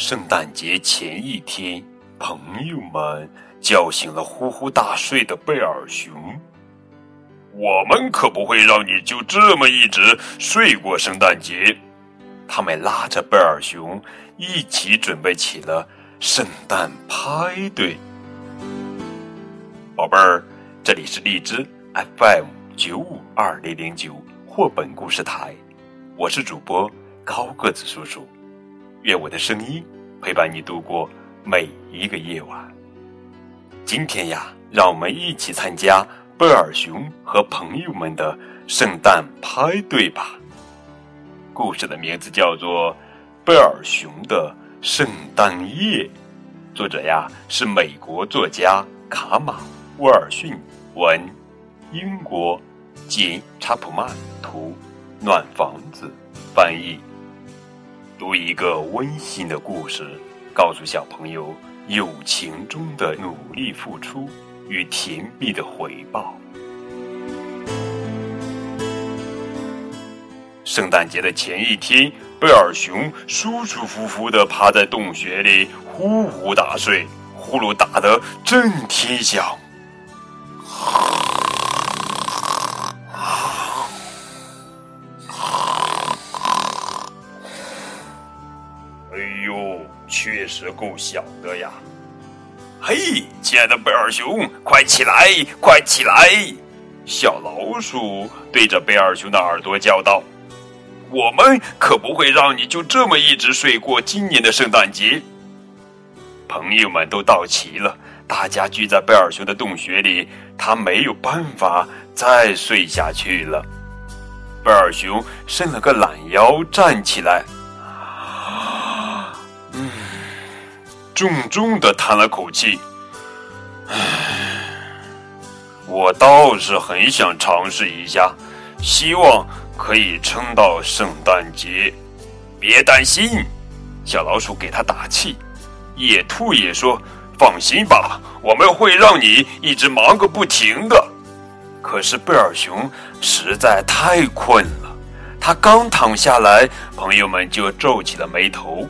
圣诞节前一天，朋友们叫醒了呼呼大睡的贝尔熊。我们可不会让你就这么一直睡过圣诞节。他们拉着贝尔熊一起准备起了圣诞派对。宝贝儿，这里是荔枝 FM 九五二零零九绘本故事台，我是主播高个子叔叔。愿我的声音陪伴你度过每一个夜晚。今天呀，让我们一起参加贝尔熊和朋友们的圣诞派对吧。故事的名字叫做《贝尔熊的圣诞夜》，作者呀是美国作家卡马威尔逊，文，英国简查普曼图，暖房子翻译。读一个温馨的故事，告诉小朋友友情中的努力付出与甜蜜的回报。圣诞节的前一天，贝尔熊舒舒服服地趴在洞穴里呼呼大睡，呼噜打得震天响。是够响的呀！嘿，亲爱的贝尔熊，快起来，快起来！小老鼠对着贝尔熊的耳朵叫道。我们可不会让你就这么一直睡过今年的圣诞节。朋友们都到齐了，大家聚在贝尔熊的洞穴里，他没有办法再睡下去了。贝尔熊伸了个懒腰，站起来，重重的叹了口气，唉，我倒是很想尝试一下，希望。可以撑到圣诞节，别担心。小老鼠给他打气，野兔也说：“放心吧，我们会让你一直忙个不停的。”可是贝尔熊实在太困了，他刚躺下来，朋友们就皱起了眉头。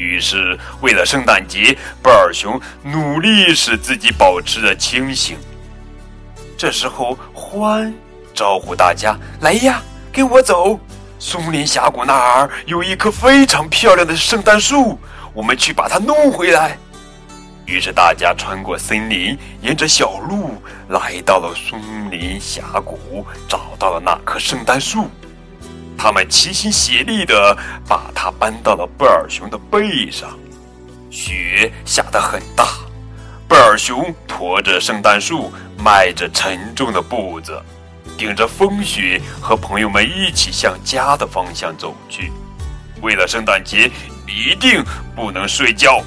于是，为了圣诞节，贝尔熊努力使自己保持着清醒。这时候，欢招呼大家来呀！跟我走，松林峡谷那儿有一棵非常漂亮的圣诞树，我们去把它弄回来。于是大家穿过森林，沿着小路来到了松林峡谷，找到了那棵圣诞树。他们齐心协力地把它搬到了贝尔熊的背上。雪下得很大，贝尔熊驮着圣诞树，迈着沉重的步子。顶着风雪，和朋友们一起向家的方向走去。为了圣诞节，一定不能睡觉。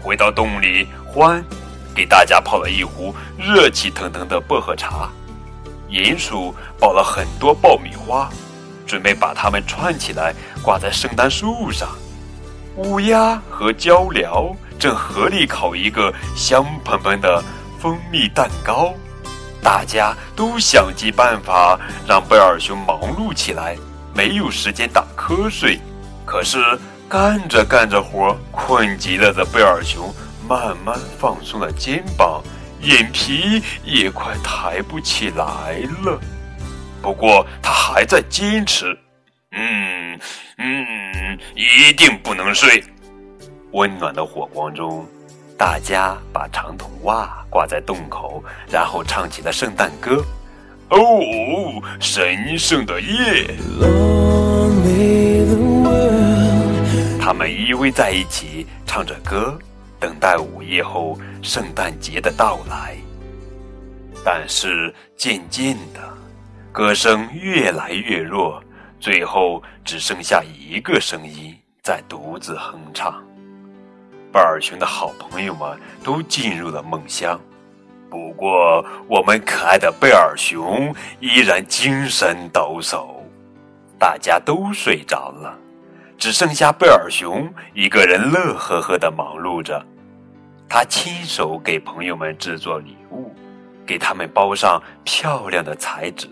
回到洞里，欢给大家泡了一壶热气腾腾的薄荷茶。鼹鼠抱了很多爆米花，准备把它们串起来挂在圣诞树上。乌鸦和鹪鹩正合力烤一个香喷喷的蜂蜜蛋糕。大家都想尽办法让贝尔熊忙碌起来，没有时间打瞌睡。可是干着干着活，困极了的贝尔熊慢慢放松了肩膀，眼皮也快抬不起来了。不过他还在坚持，嗯嗯，一定不能睡。温暖的火光中。大家把长筒袜挂在洞口，然后唱起了圣诞歌。哦，神圣的夜！他们依偎在一起，唱着歌，等待午夜后圣诞节的到来。但是渐渐的，歌声越来越弱，最后只剩下一个声音在独自哼唱。贝尔熊的好朋友们都进入了梦乡，不过我们可爱的贝尔熊依然精神抖擞。大家都睡着了，只剩下贝尔熊一个人乐呵呵地忙碌着。他亲手给朋友们制作礼物，给他们包上漂亮的彩纸，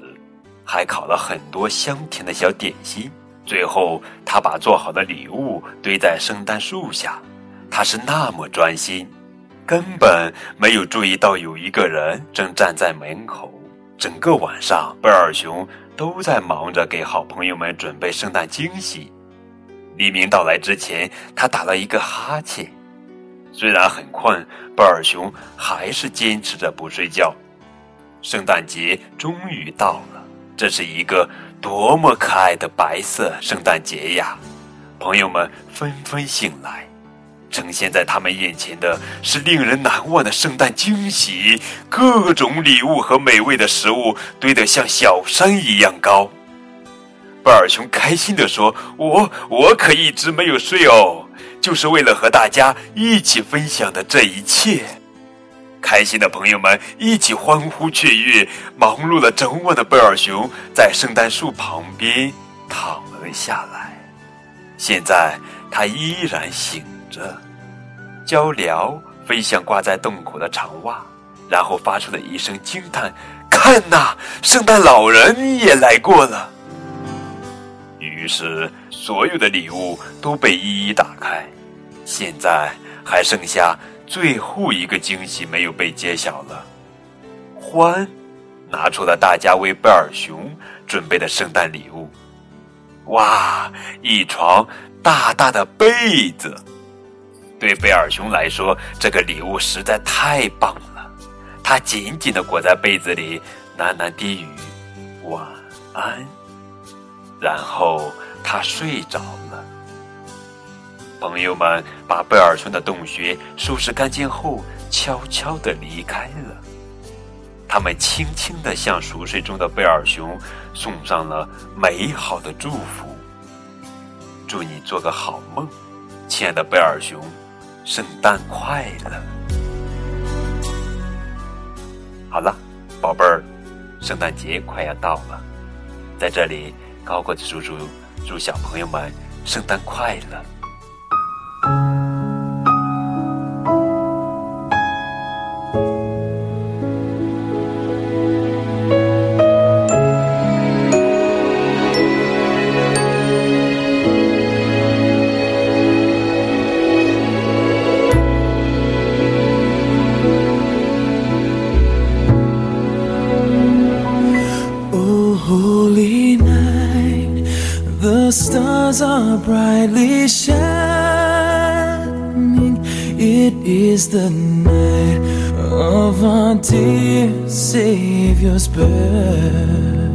还烤了很多香甜的小点心。最后，他把做好的礼物堆在圣诞树下。他是那么专心，根本没有注意到有一个人正站在门口。整个晚上，贝尔熊都在忙着给好朋友们准备圣诞惊喜。黎明到来之前，他打了一个哈欠。虽然很困，贝尔熊还是坚持着不睡觉。圣诞节终于到了，这是一个多么可爱的白色圣诞节呀！朋友们纷纷醒来，呈现在他们眼前的是令人难忘的圣诞惊喜，各种礼物和美味的食物堆得像小山一样高。贝尔熊开心地说：“我我可一直没有睡哦，就是为了和大家一起分享的这一切。”开心的朋友们一起欢呼雀跃，忙碌了整晚的贝尔熊在圣诞树旁边躺了下来。现在他依然醒着。鹪鹩飞向挂在洞口的长袜，然后发出了一声惊叹：“看呐，圣诞老人也来过了。”于是，所有的礼物都被一一打开。现在还剩下最后一个惊喜没有被揭晓了。欢拿出了大家为贝尔熊准备的圣诞礼物。哇，一床大大的被子！对贝尔熊来说，这个礼物实在太棒了。他紧紧的裹在被子里，喃喃低语：“晚安。”然后他睡着了。朋友们把贝尔熊的洞穴收拾干净后，悄悄地离开了。他们轻轻地向熟睡中的贝尔熊送上了美好的祝福：“祝你做个好梦，亲爱的贝尔熊，圣诞快乐！”好了，宝贝儿，圣诞节快要到了，在这里。高个子叔叔祝小朋友们圣诞快乐。Are brightly shining. It is the night of our dear Savior's birth.